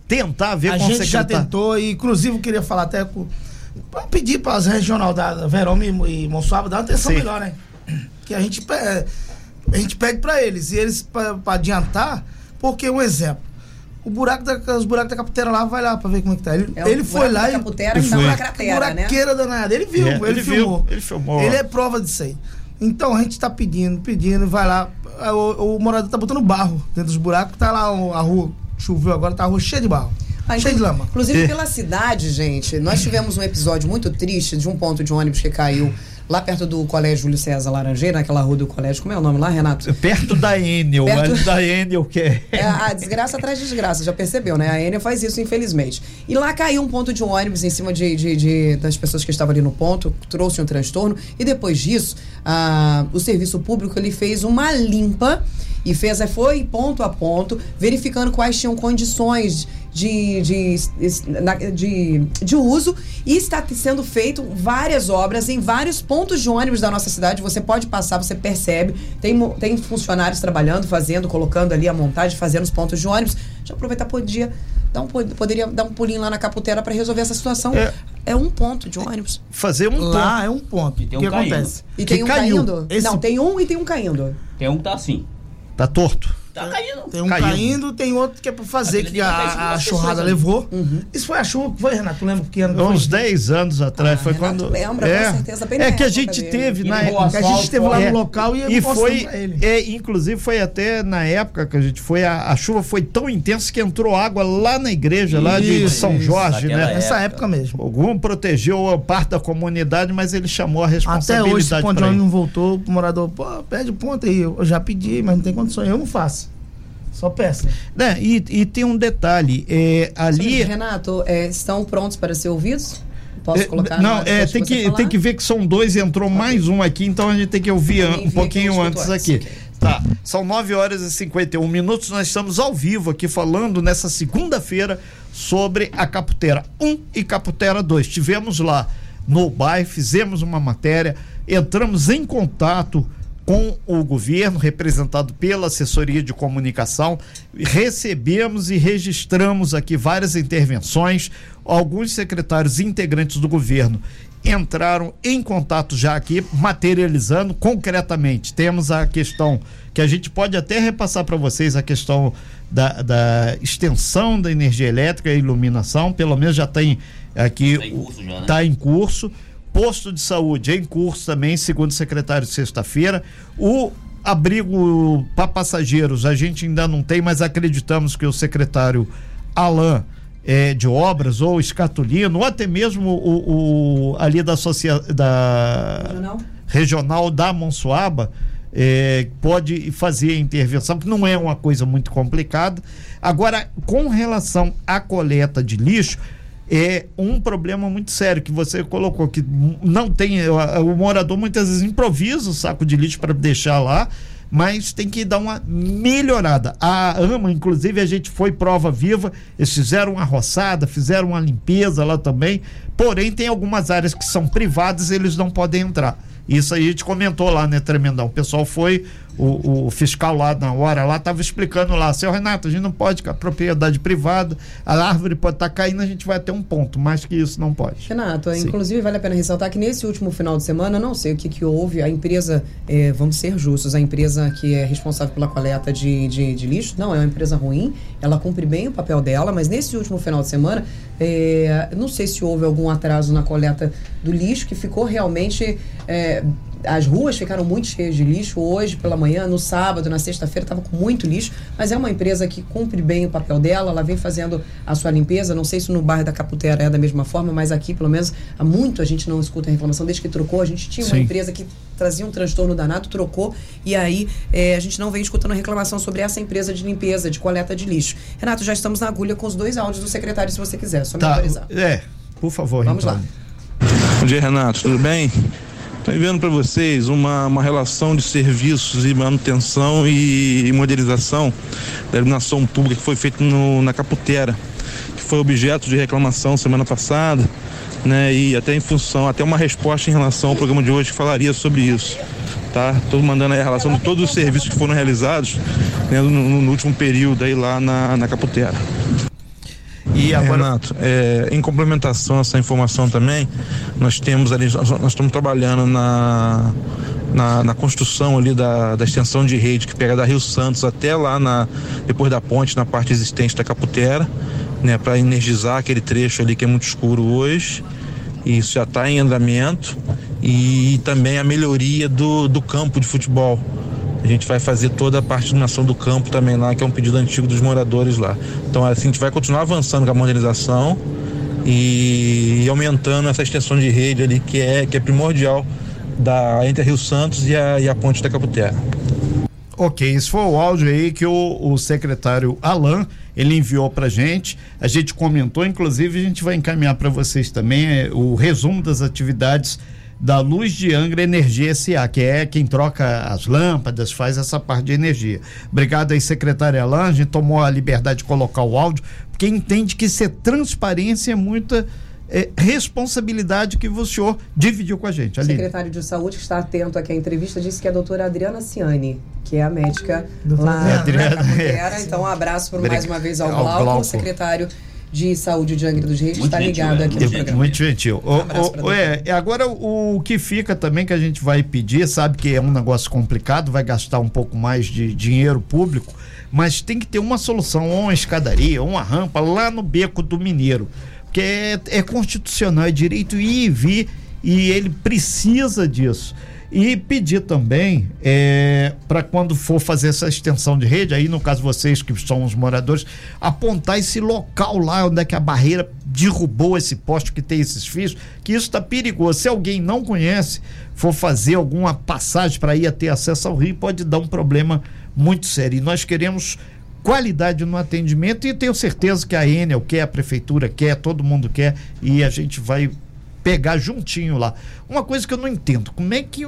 tentar ver A com o gente já tentou, e inclusive eu queria falar até com. Pedir para as regional da Verão e, e Monsuaba dar uma atenção Sim. melhor, né? Que a gente, a gente pede para eles, e eles para adiantar, porque um exemplo. O buraco da, os buracos da capiteira lá, vai lá pra ver como é que tá. Ele, É ele foi lá e. Caputera que dá uma uma cratera, né? buraqueira danada. Ele viu, É, ele, ele viu, filmou. ele filmou. Ele é prova disso aí. Então a gente tá pedindo, pedindo, vai lá. O, o morador tá botando barro dentro dos buracos, tá lá a rua, choveu agora, tá a rua cheia de barro. Ah, cheio de lama. Inclusive É. pela cidade, gente, nós tivemos um episódio muito triste de um ponto de ônibus que caiu lá perto do Colégio Júlio César Laranjeira, naquela rua do colégio. Como é o nome lá, Renato? Perto da Enel, Perto- mas da Enel que é. É, a desgraça atrás de desgraça, já percebeu, né? A Enel faz isso, infelizmente. E lá caiu um ponto de um ônibus em cima de, de- de- das pessoas que estavam ali no ponto, trouxe um transtorno. E depois disso, ah, o serviço público ele fez uma limpa e fez, foi ponto a ponto, verificando quais tinham condições de, de, de, de uso e está sendo feito várias obras em vários pontos de ônibus da nossa cidade. Você pode passar, você percebe. Tem, tem funcionários trabalhando, fazendo, colocando ali a montagem, fazendo os pontos de ônibus. Deixa eu aproveitar, podia dar um, po- poderia dar um pulinho lá na Caputera para resolver essa situação. É. É. um ponto de ônibus. Fazer um Lá é um ponto. E tem O um que caindo. acontece? E Que tem um caiu. caindo. Esse- Não, tem um e tem um caindo. Tem um que tá assim. Tá torto. Tá caindo. Tem um Caindo. caindo, tem outro que é pra fazer, Aquele que a, a das churrada levou. Isso foi a chuva que foi, Renato? Tu lembra que ano Uns foi? 10 anos atrás Ah, foi Renato quando. lembra, é, com certeza, bem é que a gente dele. teve na época. Que a gente esteve lá É. no local e, E foi, é, inclusive foi até na época que a gente foi, a, a chuva foi tão intensa que entrou água lá na igreja, lá de São isso. Jorge, né? Nessa época. mesmo. Algum protegeu a parte da comunidade, mas ele chamou a Até responsabilidade hoje, de pra ônibus ele. não voltou, o morador, pô, pede o ponto aí. Eu já pedi, mas não tem condições. Eu não faço. Só peça. Né, E, e tem um detalhe, é, ali... Renato, é, estão prontos para ser ouvidos? Posso É, colocar não, é, tem que, falar? tem que ver que são dois, entrou mais um aqui, então a gente tem que ouvir an- um pouquinho antes escuto aqui. antes, ok. Tá, são 9 horas e 51 minutos, nós estamos ao vivo aqui falando nessa segunda-feira sobre a Caputera 1 e Caputera 2. Tivemos lá no bairro, fizemos uma matéria, entramos em contato com o governo, representado pela assessoria de comunicação, recebemos e registramos aqui várias intervenções. Alguns secretários integrantes do governo entraram em contato já aqui, materializando concretamente. Temos a questão que a gente pode até repassar para vocês a questão da, da extensão da energia elétrica e iluminação, pelo menos já tem aqui. Tá em curso já, né? Tá em curso. Posto de saúde em curso também, segundo o secretário, sexta-feira. O abrigo para passageiros a gente ainda não tem, mas acreditamos que o secretário Alain eh, de obras ou Escatolino, ou até mesmo o, o- ali da, associa, da Regional? regional da Monsuaba eh, pode fazer a intervenção, que não é uma coisa muito complicada. Agora, com relação à coleta de lixo, é um problema muito sério que você colocou, que não tem. O, morador muitas vezes improvisa o saco de lixo para deixar lá. Mas tem que dar uma melhorada. A AMA, inclusive, a gente foi prova viva. Eles fizeram uma roçada, fizeram uma limpeza lá também. Porém, tem algumas áreas que são privadas eles não podem entrar. Isso aí a gente comentou lá, né, Tremendão? O pessoal foi, o, o fiscal lá na hora lá estava explicando lá, seu Renato, a gente não pode, com a propriedade privada, a árvore pode estar caindo, a gente vai ter um ponto, mais que isso não pode. Renato, Sim. inclusive vale a pena ressaltar que nesse último final de semana, não sei o que, que houve, a empresa, eh, vamos ser justos, a empresa que é responsável pela coleta de, de, de lixo, não é uma empresa ruim, ela cumpre bem o papel dela, mas nesse último final de semana, eh, não sei se houve algum atraso na coleta do lixo, que ficou realmente. eh, as ruas ficaram muito cheias de lixo hoje pela manhã, no sábado, na sexta-feira estava com muito lixo, mas é uma empresa que cumpre bem o papel dela, ela vem fazendo a sua limpeza. Não sei se no bairro da Caputera é da mesma forma, mas aqui, pelo menos, há muito a gente não escuta reclamação. Desde que trocou, a gente tinha uma Sim. empresa que trazia um transtorno danado, trocou, e aí eh, a gente não vem escutando reclamação sobre essa empresa de limpeza, de coleta de lixo. Renato, já estamos na agulha com os dois áudios do secretário, se você quiser, só me Tá, autorizar. é, por favor, Vamos então. lá. Bom dia, Renato. Tudo bem? Estou enviando para vocês uma, uma relação de serviços e manutenção e, e modernização da iluminação pública que foi feita no- na Caputera, que foi objeto de reclamação semana passada, né? E até em função, até uma resposta em relação ao programa de hoje que falaria sobre isso. Tá? Estou mandando aí a relação de todos os serviços que foram realizados né, no, no último período aí lá na, na Caputera. E agora, Renato, é, em complementação a essa informação também, nós temos ali, nós, nós estamos trabalhando na, na, na construção ali da, da extensão de rede que pega da Rio Santos até lá na, depois da ponte, na parte existente da Caputera, né, para energizar aquele trecho ali que é muito escuro hoje. Isso já está em andamento. E também a melhoria do, do campo de futebol. a gente vai fazer toda a parte de iluminação do campo também lá, que é um pedido antigo dos moradores lá. Então, assim, a gente vai continuar avançando com a modernização e, e aumentando essa extensão de rede ali, que é, que é primordial da, entre Rio Santos e a, e a ponte da Caputera. Ok, esse foi o áudio aí que o, o secretário Alain ele enviou para gente. A gente comentou, inclusive a gente vai encaminhar para vocês também é, o resumo das atividades da Luz de Angra Energia SA, que é quem troca as lâmpadas, faz essa parte de energia. Obrigado aí, secretária Alain. A gente tomou a liberdade de colocar o áudio, porque entende que ser transparência é muita é, responsabilidade que o senhor dividiu com a gente. O secretário de Saúde que está atento aqui à entrevista disse que é a doutora Adriana Ciani, que é a médica Doutora lá Adriana, na é. Então, um abraço por mais uma vez ao Ao Glauco, Glauco. secretário de Saúde de Angra dos Reis, que Muito está gentil, ligado é. aqui no programa. muito gentil. Um o- o- é, e agora o, o que fica também que a gente vai pedir, sabe que é um negócio complicado, vai gastar um pouco mais de dinheiro público, mas tem que ter uma solução, ou uma escadaria, ou uma rampa lá no beco do Mineiro. Porque é, é constitucional, é direito ir e vir, e ele precisa disso. E pedir também para quando for fazer essa extensão de rede, aí no caso vocês que são os moradores, apontar esse local lá onde é que a barreira derrubou esse poste que tem esses fios, que isso está perigoso. Se alguém não conhece, for fazer alguma passagem para ir ter acesso ao rio, pode dar um problema muito sério. E nós queremos qualidade no atendimento e tenho certeza que a Enel quer, a prefeitura quer, todo mundo quer e a gente vai pegar juntinho lá. Uma coisa que eu não entendo, como é que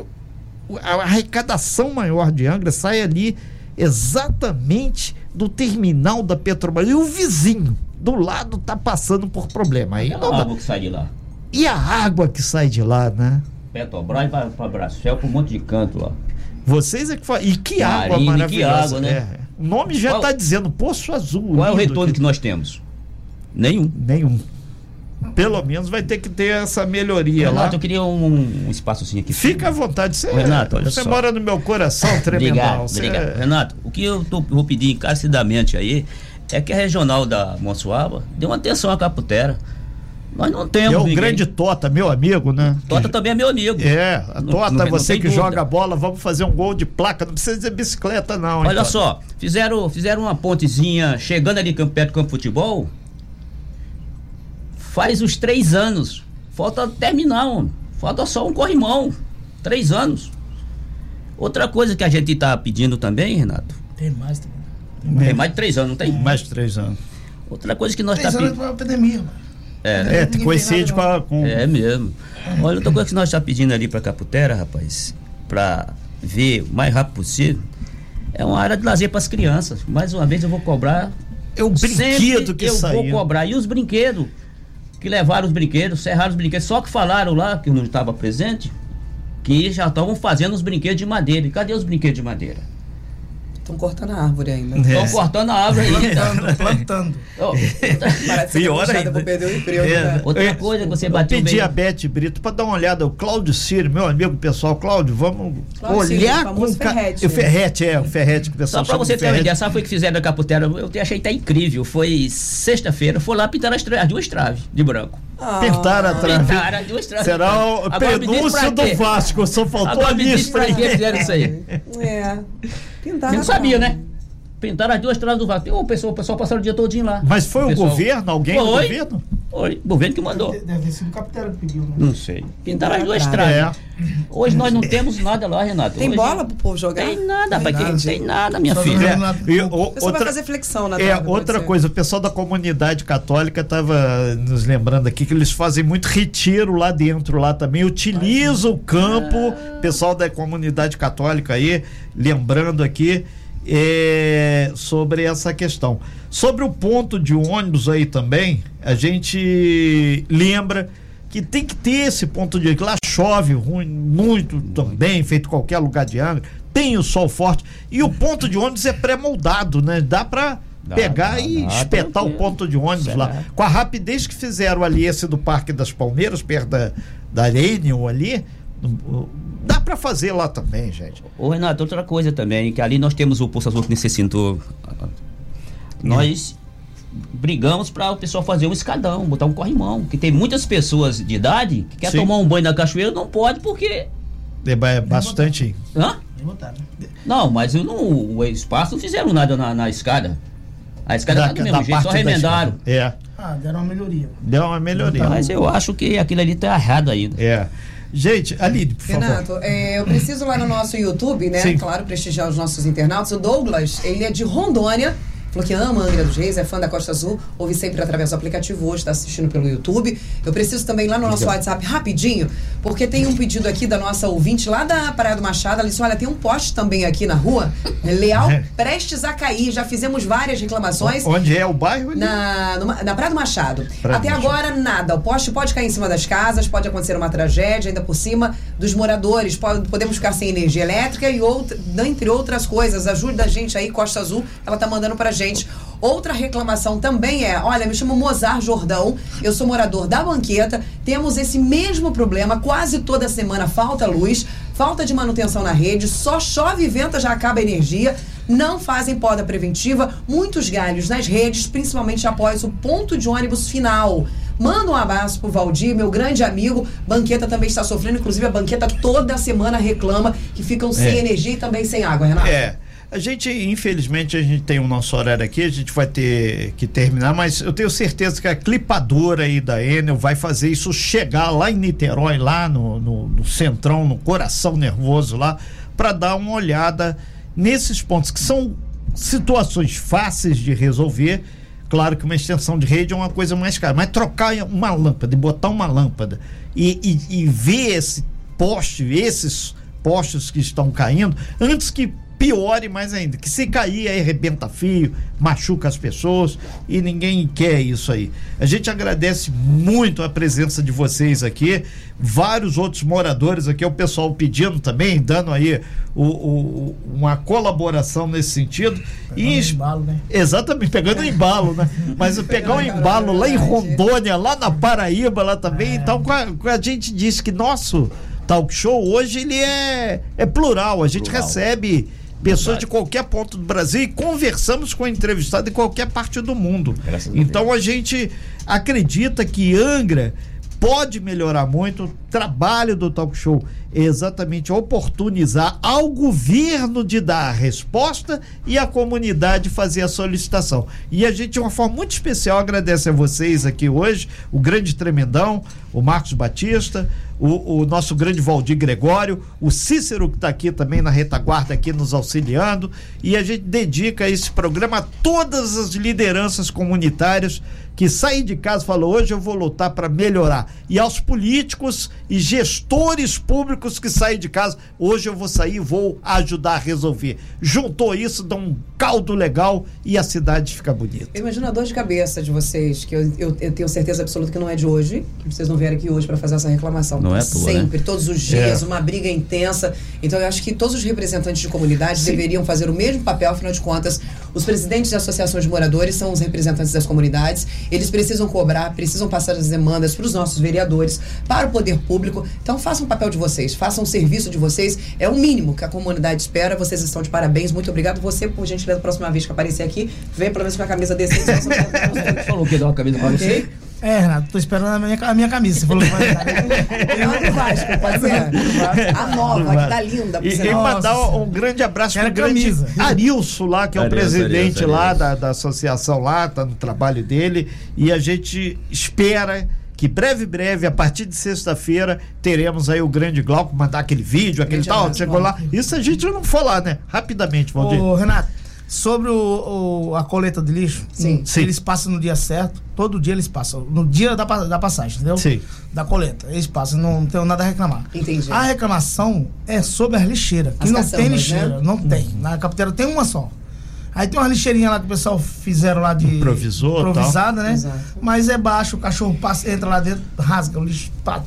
a arrecadação maior de Angra sai ali exatamente do terminal da Petrobras e o vizinho do lado tá passando por problema. Aí não dá. água que sai de lá. E a água que sai de lá, né? Petrobras vai para Bracel, para um monte de canto lá. Vocês é que fa... E que água Marina, que maravilhosa, água, né? É. O nome já está dizendo Poço Azul. Qual é o retorno aqui. que nós temos? Nenhum. Nenhum. Pelo menos vai ter que ter essa melhoria lá. Renato, eu queria um, um espaçozinho aqui. Fica à vontade. Você, Renato, olha você só. mora no meu coração, tremendão. Obrigado, Você- obrigado. Renato, o que eu tô- vou pedir encarecidamente aí é que a regional da Monsuaba dê uma atenção à Caputera. Nós não temos. É o ninguém. grande Tota, meu amigo, né? Tota também é meu amigo. É, a Não- Tota, não- não você tem que dúvida. joga bola, vamos fazer um gol de placa. Não precisa dizer bicicleta, não. hein, Olha Tota? só, fizeram, fizeram uma pontezinha chegando ali campo- perto do campo de futebol. Faz os três anos. Falta terminar, homem. Falta só um corrimão. Três anos. Outra coisa que a gente tá pedindo também, Renato. Tem mais também. Tem mais de três anos, não tem? Mais de três anos. Outra coisa que nós Três tá anos pedindo. epidemia, mano. É, né? É, com, a, com É mesmo. Olha, outra coisa que nós está pedindo ali para Caputera, rapaz, para ver o mais rápido possível, é uma área de lazer para as crianças. Mais uma vez eu vou cobrar. É o brinquedo que eu saiu. vou cobrar. E os brinquedos? Que levaram os brinquedos, serraram os brinquedos. Só que falaram lá, que eu não estava presente, que já estavam fazendo os brinquedos de madeira. E cadê os brinquedos de madeira? Estão cortando a árvore ainda. É. Estão cortando a árvore ainda. Plantando, Parece que Pior a ainda. pra perder o emprego, É. né? outra Eu- coisa que você Eu bateu pedi bem. a Beth Brito para dar uma olhada, o Cláudio Ciro, meu amigo pessoal, Cláudio, vamos Cláudio Ciro, olhar o famoso com ca- Ferrete, O né? Ferrete, é, o Ferrete que o pessoal Só pra chama você ter uma ideia, sabe foi que fizeram da Caputera? Eu achei até incrível. Foi sexta-feira, foi lá pintar as duas traves de branco. Ah, Pintaram a trave. Pintaram as duas traves. Será o Agora prenúncio do Vasco, só faltou Agora a pra aí. que fizeram isso aí. É. Pintar Você não a sabia, né? Pintaram as duas traves do Vasco. O pessoal, o pessoal passaram o dia todinho lá. Mas foi o pessoal- governo, alguém do Foi. governo? Foi, o governo que mandou. Deve ter sido o capitão que pediu, né? Não sei. Pintaram as duas a traves. Hoje nós não temos nada lá, Renato. Tem Hoje- bola pro povo jogar? Tem nada, rapaz. Tem, nada. tem nada, minha Só filha. É, e o- outra, vai fazer flexão na é, pode outra coisa, o pessoal da comunidade católica estava nos lembrando aqui que eles fazem muito retiro lá dentro, lá também, utiliza o campo, pessoal da comunidade católica aí, lembrando aqui é, sobre essa questão. Sobre o ponto de ônibus aí também, a gente lembra que tem que ter esse ponto de lá chove ruim, muito também, feito qualquer lugar de Angra, tem o sol forte e o ponto de ônibus é pré-moldado, né? Dá pra Dá, pegar dá, e dá, espetar o ponto de ônibus lá. Certo. Com a rapidez que fizeram ali esse do Parque das Palmeiras, perto da, da Arenium ali, dá pra fazer lá também, gente. Ô Renato, outra coisa também, que ali nós temos o Poço Azul que necessitou. Nós brigamos para o pessoal fazer um escadão, botar um corrimão. Que tem muitas pessoas de idade que quer Sim. tomar um banho na cachoeira, não pode porque. É é bastante. Hã? Botaram. Não, mas eu não, o espaço não fizeram nada na, na escada. A escada tá do mesmo jeito, só da remendaram. É, Ah, deram uma melhoria. deu uma melhoria. Mas eu acho que aquilo ali tá errado ainda. É. Gente, Aline, por favor. Renato, é, eu preciso lá no nosso YouTube, né? Sim. Claro, prestigiar os nossos internautas. O Douglas, ele é de Rondônia. Falou que ama a Angra dos Reis, é fã da Costa Azul, ouve sempre através do aplicativo, hoje está assistindo pelo YouTube. Eu preciso também lá no nosso WhatsApp rapidinho, porque tem um pedido aqui da nossa ouvinte lá da Praia do Machado. Ela disse: olha, tem um poste também aqui na rua, Leal, É. prestes a cair. Já fizemos várias reclamações. Onde é o bairro? ali? Na, numa- na Praia do Machado. Praia do Até Machado. agora, nada. O poste pode cair em cima das casas, pode acontecer uma tragédia, ainda por cima dos moradores. Pode- podemos ficar sem energia elétrica e outra, dentre outras coisas. Ajuda a gente aí, Costa Azul, ela tá mandando pra gente. Outra reclamação também é: olha, me chamo Mozart Jordão, eu sou morador da banqueta, temos esse mesmo problema, quase toda semana falta luz, falta de manutenção na rede, só chove e venta, já acaba a energia não fazem poda preventiva, muitos galhos nas redes, principalmente após o ponto de ônibus final. Manda um abraço pro Valdir, meu grande amigo. Banqueta também está sofrendo, inclusive a banqueta toda semana reclama que ficam sem É. energia e também sem água, Renato. É. A gente, infelizmente, a gente tem o nosso horário aqui, a gente vai ter que terminar, mas eu tenho certeza que a clipadora aí da Enel vai fazer isso chegar lá em Niterói, lá no, no, no centrão, no coração nervoso lá, para dar uma olhada nesses pontos que são situações fáceis de resolver. Claro que uma extensão de rede é uma coisa mais cara, mas trocar uma lâmpada botar uma lâmpada e, e, e ver esse poste, esses postes que estão caindo, antes que piore mais ainda, que se cair aí arrebenta fio, machuca as pessoas e ninguém quer isso aí. A gente agradece muito a presença de vocês aqui, vários outros moradores aqui, o pessoal pedindo também, dando aí o, o- uma colaboração nesse sentido. Pegando e embalo, né? Exatamente, pegando embalo, né? Mas pegar um embalo lá em Rondônia, lá na Paraíba, lá também. Então, com a, com a gente disse que nosso talk show hoje ele é, é plural. A gente Plural. recebe pessoas Verdade. de qualquer ponto do Brasil e conversamos com entrevistado em qualquer parte do mundo. Graças a Então a gente acredita que Angra pode melhorar muito. O trabalho do talk show é exatamente oportunizar ao governo de dar a resposta e a comunidade fazer a solicitação. E a gente, de uma forma muito especial, agradece a vocês aqui hoje, o grande tremendão, o Marcos Batista, o, o nosso grande Valdir Gregório, o Cícero que está aqui também na retaguarda aqui nos auxiliando. E a gente dedica esse programa a todas as lideranças comunitárias que saem de casa e falam hoje eu vou lutar para melhorar e aos políticos e gestores públicos que saem de casa hoje eu vou sair e vou ajudar a resolver juntou isso dá um caldo legal e a cidade fica bonita Eu imagino a dor de cabeça de vocês, que eu, eu- eu tenho certeza absoluta que não é de hoje, que vocês não vieram aqui hoje para fazer essa reclamação. Não é à toa, né? Sempre, todos os dias, É. uma briga intensa. Então eu acho que todos os representantes de comunidade deveriam fazer o mesmo papel, afinal de contas, os presidentes de associações de moradores são os representantes das comunidades, eles precisam cobrar, precisam passar as demandas para os nossos vereadores, para o poder público. Então façam o papel de vocês, façam o serviço de vocês, é o mínimo que a comunidade espera. Vocês estão de parabéns, muito obrigado. Você, por gentileza, da próxima vez que aparecer aqui, vem pelo menos com a camisa decente. você Falou que dá uma camisa pra Ok? você. É, Renato, tô esperando a minha, a minha camisa. Você falou que vai dar. Melhor do Vasco, pode ser? A nova, que tá linda. E, e mandar um, um grande abraço Quero pro grande camisa. Arilson lá, que é o Arilson, presidente Arilson, lá da, da associação lá, tá no trabalho dele. E a gente espera que breve, breve, a partir de sexta-feira, teremos aí o grande Glauco mandar aquele vídeo, aquele Grande tal, abraço, chegou lá. Isso a gente não for lá, né? Rapidamente, Valdir. Ô, Renato, sobre o, o- a coleta de lixo, Sim. hum, Sim. eles passam no dia certo, todo dia eles passam, no dia da, da passagem, entendeu? Sim. Da coleta, eles passam, não, tenho nada a reclamar. Entendi. A reclamação é sobre as lixeiras, que As não caçambas, tem lixeira, né? não tem. Na capiteira tem uma só. Aí tem uma lixeirinha lá que o pessoal fizeram lá de. Improvisou, tal. Improvisada, né? Exato. Mas é baixo, o cachorro passa, entra lá dentro, rasga o lixo pra,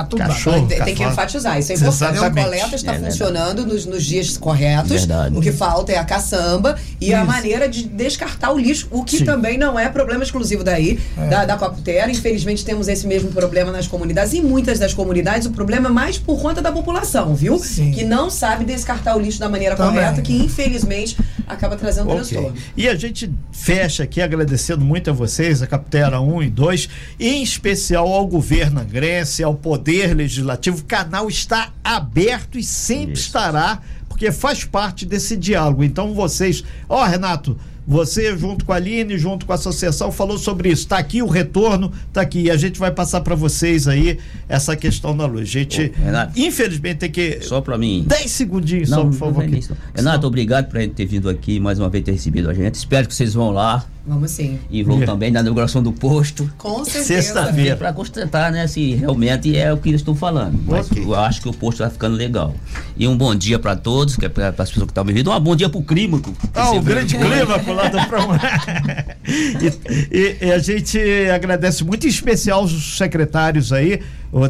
lá. Cachorro. Tem, tem que enfatizar, isso é importante. Exatamente. A coleta está É funcionando nos, nos dias corretos. Verdade. O que falta é a caçamba e a Isso. maneira de descartar o lixo, o que Sim. também não é problema exclusivo daí, da, da Coaputera. Infelizmente temos esse mesmo problema nas comunidades. E em muitas das comunidades o problema é mais por conta da população, viu? Sim. Que não sabe descartar o lixo da maneira Também. correta, que infelizmente acaba trazendo Ok. transtorno. E a gente fecha aqui agradecendo muito a vocês, a Capitera 1 e 2, em especial ao governo angrense, ao Poder Legislativo. O canal está aberto e sempre Isso. estará, porque faz parte desse diálogo. Então vocês, ó, Renato, você, junto com a Aline, junto com a associação, falou sobre isso. Está aqui o retorno, está aqui. E a gente vai passar para vocês aí essa questão da luz. A gente, Ô, Renato, infelizmente, tem que. Só para mim. 10 segundinhos só, por favor. Não, não Renato, obrigado por ter vindo aqui mais uma vez ter recebido a gente. Espero que vocês vão lá. Vamos sim. E vão Yeah. também na inauguração do posto. Com certeza. Sexta-feira. Para constatar, né, se realmente é o que eu estou falando. Mas Ok. eu acho que o posto está ficando legal. E um bom dia para todos, que é para as pessoas que estão me ouvindo. Um bom dia para o Clímaco. Ah, o grande Clímaco lá do Prão. e, e- e a gente agradece muito, em especial os secretários aí,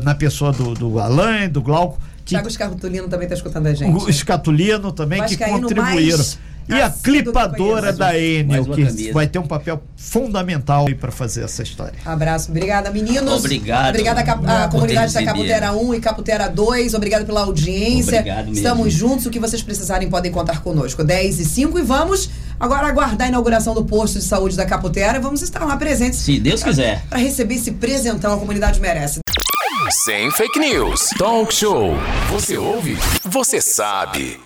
na pessoa do, do Alain, do Glauco, que, Thiago Escartulino também está escutando a gente. o Escatulino também, que contribuíram. mais E a clipadora da Enel, que camisa. vai ter um papel fundamental aí para fazer essa história. Abraço, obrigada meninos. Obrigado. Obrigada por comunidade da ter Caputera 1 e Caputera 2. Obrigado pela audiência. Obrigado mesmo. Estamos juntos. O que vocês precisarem podem contar conosco. 10 e 5 e vamos agora aguardar a inauguração do posto de saúde da Caputera. Vamos estar lá presentes Se Deus quiser. para receber esse presentão a comunidade merece. Sem fake news. Talk show. Você ouve? Você sabe.